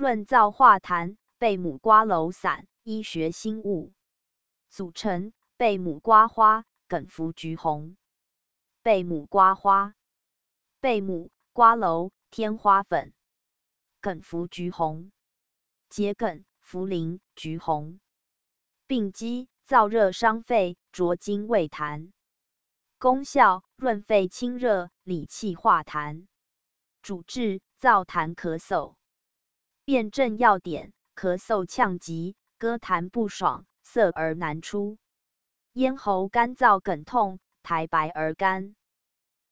润燥化痰，贝母瓜蒌散，医学新物。组成：贝母瓜花、梗服橘红。贝母瓜花：贝母、瓜蒌、天花粉。梗服橘红。桔梗、茯苓、橘红。病机：燥热伤肺，浊经胃痰。功效：润肺清热，理气化痰。主治：燥痰咳嗽。辨证要点：咳嗽呛急，歌痰不爽，涩而难出，咽喉干燥，梗痛，苔白而干。